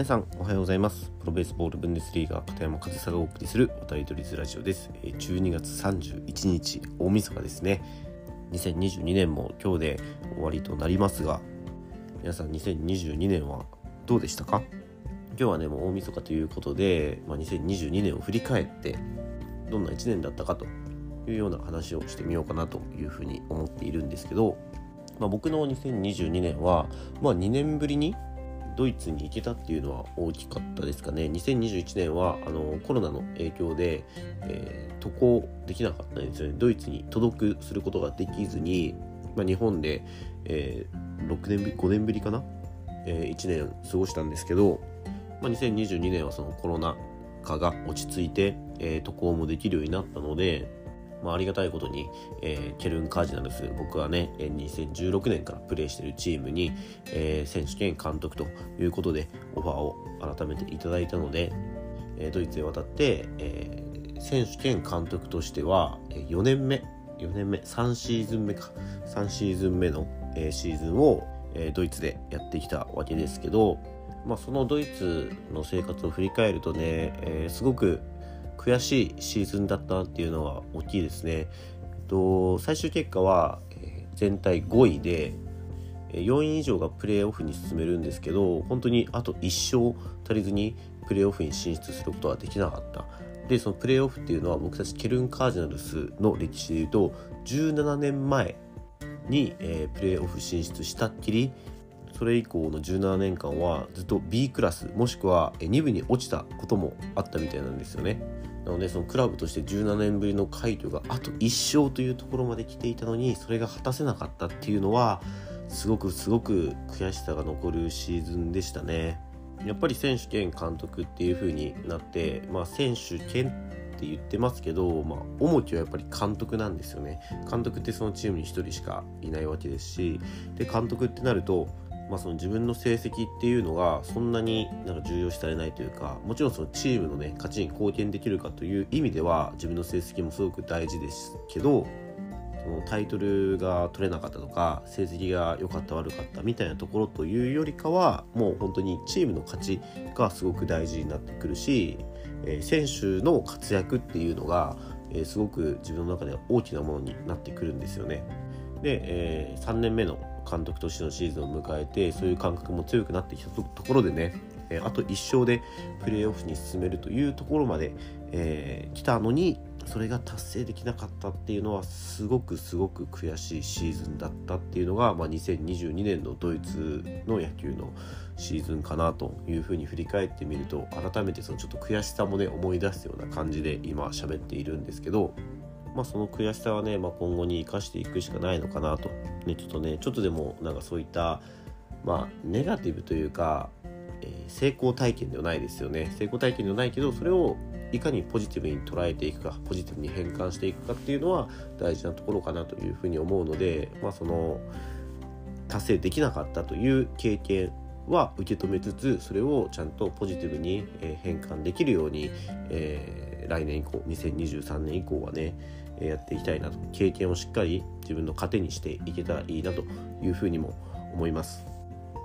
皆さんおはようございます。プロベースボールブンデスリーガ片山和沙がお送りする渡り鳥ズラジオです。12月31日大晦日ですね。2022年も今日で終わりとなりますが皆さん2022年はどうでしたか？今日はねもう大晦日ということで、まあ、2022年を振り返ってどんな1年だったかというような話をしてみようかなというふうに思っているんですけど、まあ、僕の2022年は、まあ、2年ぶりにドイツに行けたっていうのは大きかったですかね。2021年はあのコロナの影響で、えー、渡航できなかったんですよね。ドイツに届くすることができずに、まあ、日本で、えー、6年ぶり5年ぶりかな、えー、1年過ごしたんですけど、まあ、2022年はそのコロナ禍が落ち着いて、え、渡航もできるようになったのでまあ、ありがたいことに、えー、ケルン・カージナルス僕はね2016年からプレーしているチームに、えー、選手兼監督ということでオファーを改めていただいたので、えー、ドイツへ渡って、えー、選手兼監督としては4年目4年目3シーズン目か。3シーズン目の、えー、シーズンを、えー、ドイツでやってきたわけですけど、まあ、そのドイツの生活を振り返るとね、えー、すごく悔しいシーズンだったなっていうのは大きいですね。えっと、最終結果は、え全体5位で4位以上がプレーオフに進めるんですけど本当にあと1勝足りずにプレーオフに進出することはできなかったでそのプレーオフっていうのは僕たちケルン・カージナルスの歴史でいうと17年前に、えー、プレーオフ進出したっきりそれ以降の17年間はずっと B クラスもしくは2部に落ちたこともあったみたいなんですよね。なのでそのクラブとして17年ぶりの快挙があと1勝というところまで来ていたのにそれが果たせなかったっていうのはすごくすごく悔しさが残るシーズンでしたね。やっぱり選手兼監督っていう風になって、まあ、選手兼って言ってますけど、まあ、重きはやっぱり監督なんですよね。監督ってそのチームに1人しかいないわけですしで監督ってなるとまあ、その自分の成績っていうのがそんなになんか重要視されないというかもちろんそのチームのね勝ちに貢献できるかという意味では自分の成績もすごく大事ですけどそのタイトルが取れなかったとか成績が良かった悪かったみたいなところというよりかはもう本当にチームの勝ちがすごく大事になってくるし、え、選手の活躍っていうのが、え、すごく自分の中では大きなものになってくるんですよね。で、え、3年目の監督としてのシーズンを迎えてそういう感覚も強くなってきたところでね、あと1勝でプレーオフに進めるというところまで、えー、来たのにそれが達成できなかったっていうのはすごくすごく悔しいシーズンだったっていうのが、まあ、2022年のドイツの野球のシーズンかなというふうに振り返ってみると改めてそのちょっと悔しさもね思い出すような感じで今喋っているんですけどまあ、その悔しさはね、まあ、今後に生かしていくしかないのかなと、ね、ちょっとねちょっとでもなんかそういった、まあ、ネガティブというか、えー、成功体験ではないですよね。成功体験ではないけどそれをいかにポジティブに捉えていくかポジティブに変換していくかっていうのは大事なところかなというふうに思うので、まあ、その達成できなかったという経験は受け止めつつそれをちゃんとポジティブに変換できるように、えー、来年以降2023年以降はねやっていきたいなと経験をしっかり自分の糧にしていけたらいいなというふうにも思います。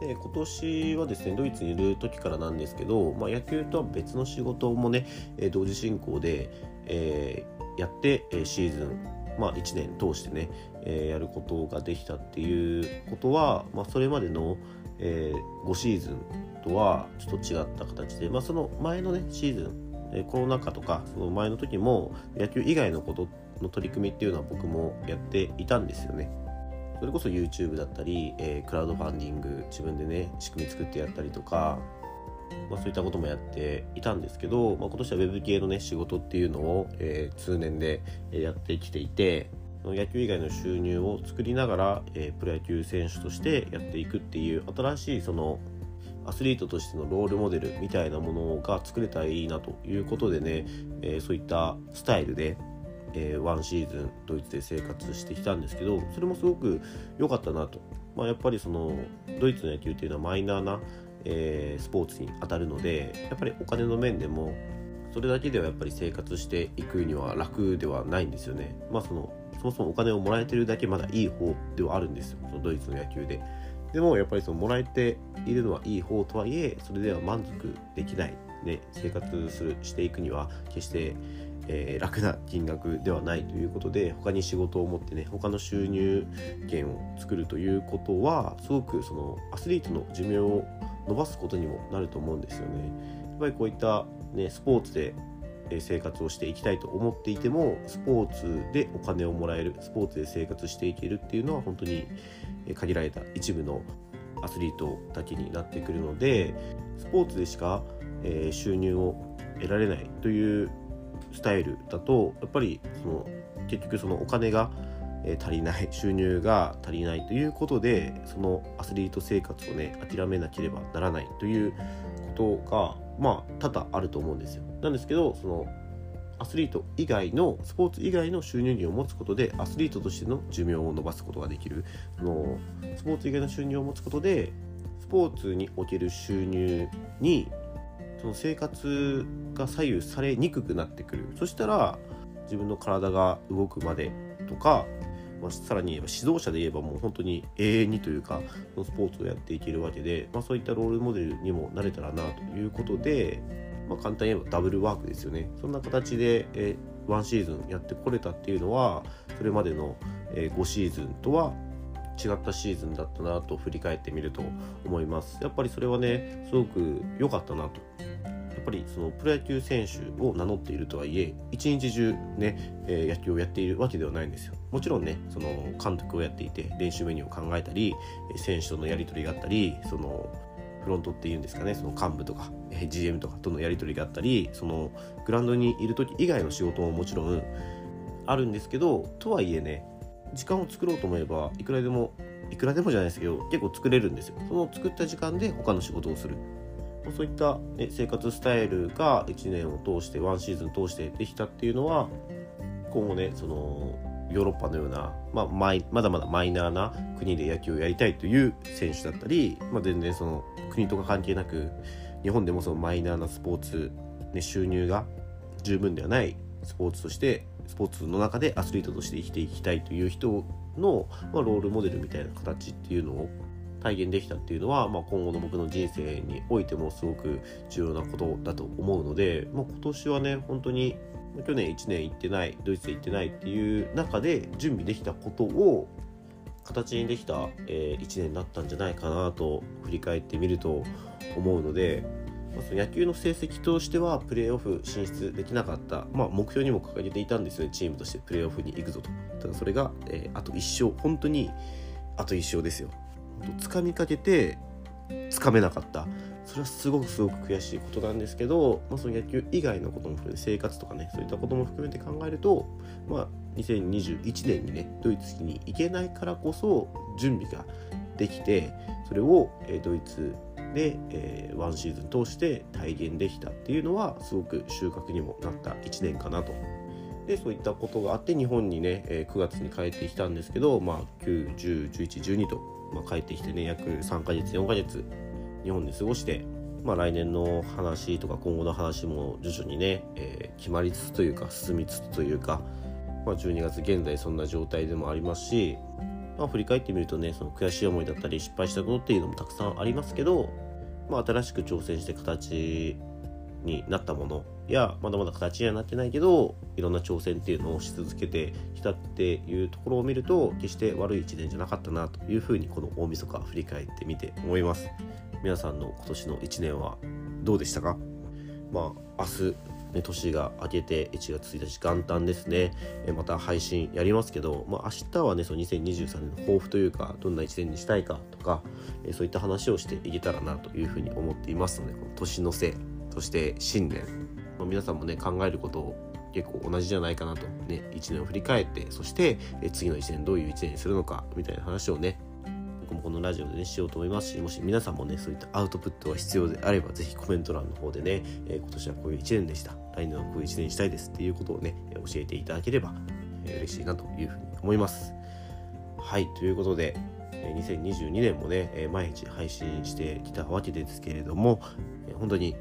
で今年はですねドイツにいる時からなんですけど、まあ、野球とは別の仕事もね同時進行で、えー、やってシーズン、まあ、1年通してね、え、やることができたっていうことは、まあ、それまでの、えー、5シーズンとはちょっと違った形で、まあ、その前のねシーズンコロナ禍とかその前の時も野球以外のことの取り組みっていうのは僕もやっていたんですよね。それこそ YouTube だったり、えー、クラウドファンディング自分でね仕組み作ってやったりとか、まあ、そういったこともやっていたんですけど、まあ、今年は Web 系のね仕事っていうのを、えー、通年でやってきていて野球以外の収入を作りながら、えー、プロ野球選手としてやっていくっていう新しいそのアスリートとしてのロールモデルみたいなものが作れたらいいなということでね、えー、そういったスタイルでえー、ワンシーズンドイツで生活してきたんですけどそれもすごく良かったなと、まあ、やっぱりそのドイツの野球っていうのはマイナーな、えー、スポーツに当たるのでやっぱりお金の面でもそれだけではやっぱり生活していくには楽ではないんですよね。まあそのそもそもお金をもらえてるだけまだいい方ではあるんですよそのドイツの野球で。でもやっぱりそのもらえているのはいい方とはいえそれでは満足できない、ね、生活するしていくには決してえー、楽な金額ではないということで他に仕事を持ってね他の収入源を作るということはすごくそのアスリートの寿命を伸ばすことにもなると思うんですよね。やっぱりこういった、ね、スポーツで生活をしていきたいと思っていてもスポーツでお金をもらえるスポーツで生活していけるっていうのは本当に限られた一部のアスリートだけになってくるのでスポーツでしか収入を得られないというスタイルだとやっぱりその結局そのお金が足りない収入が足りないということでそのアスリート生活をね諦めなければならないということがまあ多々あると思うんですよ。なんですけどそのアスリート以外のスポーツ以外の収入源を持つことでアスリートとしての寿命を伸ばすことができる。そのスポーツ以外の収入を持つことでスポーツにおける収入にその生活が左右されにくくなってくる。そしたら自分の体が動くまでとか、まあ、さらに言えば指導者で言えばもう本当に永遠にというかそのスポーツをやっていけるわけで、まあ、そういったロールモデルにもなれたらなということで、まあ、簡単に言えばダブルワークですよね。そんな形で、えー、ワンシーズンやってこれたっていうのはそれまでの、えー、5シーズンとは違ったシーズンだったなと振り返ってみると思います。やっぱりそれはねすごく良かったなと。やっぱりそのプロ野球選手を名乗っているとはいえ一日中ね、えー、野球をやっているわけではないんですよ。もちろんねその監督をやっていて練習メニューを考えたり選手とのやり取りがあったりそのフロントっていうんですかねその幹部とか GM とかとのやり取りがあったりそのグラウンドにいる時以外の仕事ももちろんあるんですけどとはいえね時間を作ろうと思えばいくらでもいくらでもじゃないですけど結構作れるんですよ。その作った時間で他の仕事をする。そういった、ね、生活スタイルが1年を通してワンシーズン通してできたっていうのは今後ねそのヨーロッパのような、まあ、まだまだマイナーな国で野球をやりたいという選手だったり、まあ、全然その国とか関係なく日本でもそのマイナーなスポーツ、ね、収入が十分ではないスポーツとしてスポーツの中でアスリートとして生きていきたいという人の、まあ、ロールモデルみたいな形っていうのを体現できたっていうのは、まあ、今後の僕の人生においてもすごく重要なことだと思うので、まあ、今年はね本当に去年1年行ってないドイツ行ってないっていう中で準備できたことを形にできた、えー、1年だったんじゃないかなと振り返ってみると思うので、まあ、その野球の成績としてはプレーオフ進出できなかった、まあ、目標にも掲げていたんですよねチームとしてプレーオフに行くぞと。ただそれが、えー、あと1勝本当にあと1勝ですよ。掴みかけて掴めなかった。それはすごくすごく悔しいことなんですけど、まあ、その野球以外のことも含めて生活とかねそういったことも含めて考えると、まあ、2021年にねドイツに行けないからこそ準備ができてそれを、ドイツで、えー、ワンシーズン通して体現できたっていうのはすごく収穫にもなった1年かなと。でそういったことがあって日本にね、え9月に帰ってきたんですけど、まあ、9、10、11、12と、まあ、帰ってきてね約3ヶ月4ヶ月日本で過ごして、まあ、来年の話とか今後の話も徐々にね、えー、決まりつつというか進みつつというか、まあ、12月現在そんな状態でもありますし、まあ、振り返ってみるとねその悔しい思いだったり失敗したことっていうのもたくさんありますけど、まあ、新しく挑戦して形になったものやまだまだ形にはなってないけどいろんな挑戦っていうのをし続けてきたっていうところを見ると決して悪い1年じゃなかったなというふうにこの大晦日振り返ってみて思います。皆さんの今年の1年はどうでしたか？まあ明日ね、年が明けて1月1日元旦ですね、えまた配信やりますけど、まあ、明日はねその2023年の抱負というかどんな1年にしたいかとか、えそういった話をしていけたらなというふうに思っていますのでこの年の瀬。そして新年、皆さんもね考えることを結構同じじゃないかなと。ね1年を振り返ってそして次の1年どういう1年にするのかみたいな話をね僕もこのラジオでねしようと思いますしもし皆さんもねそういったアウトプットが必要であればぜひコメント欄の方でね、え、今年はこういう1年でした。来年はこういう1年にしたいですっていうことをね教えていただければ、嬉しいなというふうに思います。はいということで2022年もね毎日配信してきたわけですけれども本当に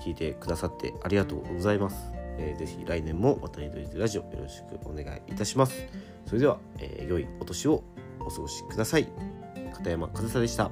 聞いてくださってありがとうございます。えー、ぜひ来年も渡り鳥ラジオよろしくお願いいたします。それでは、えー、良いお年をお過ごしください。片山和沙でした。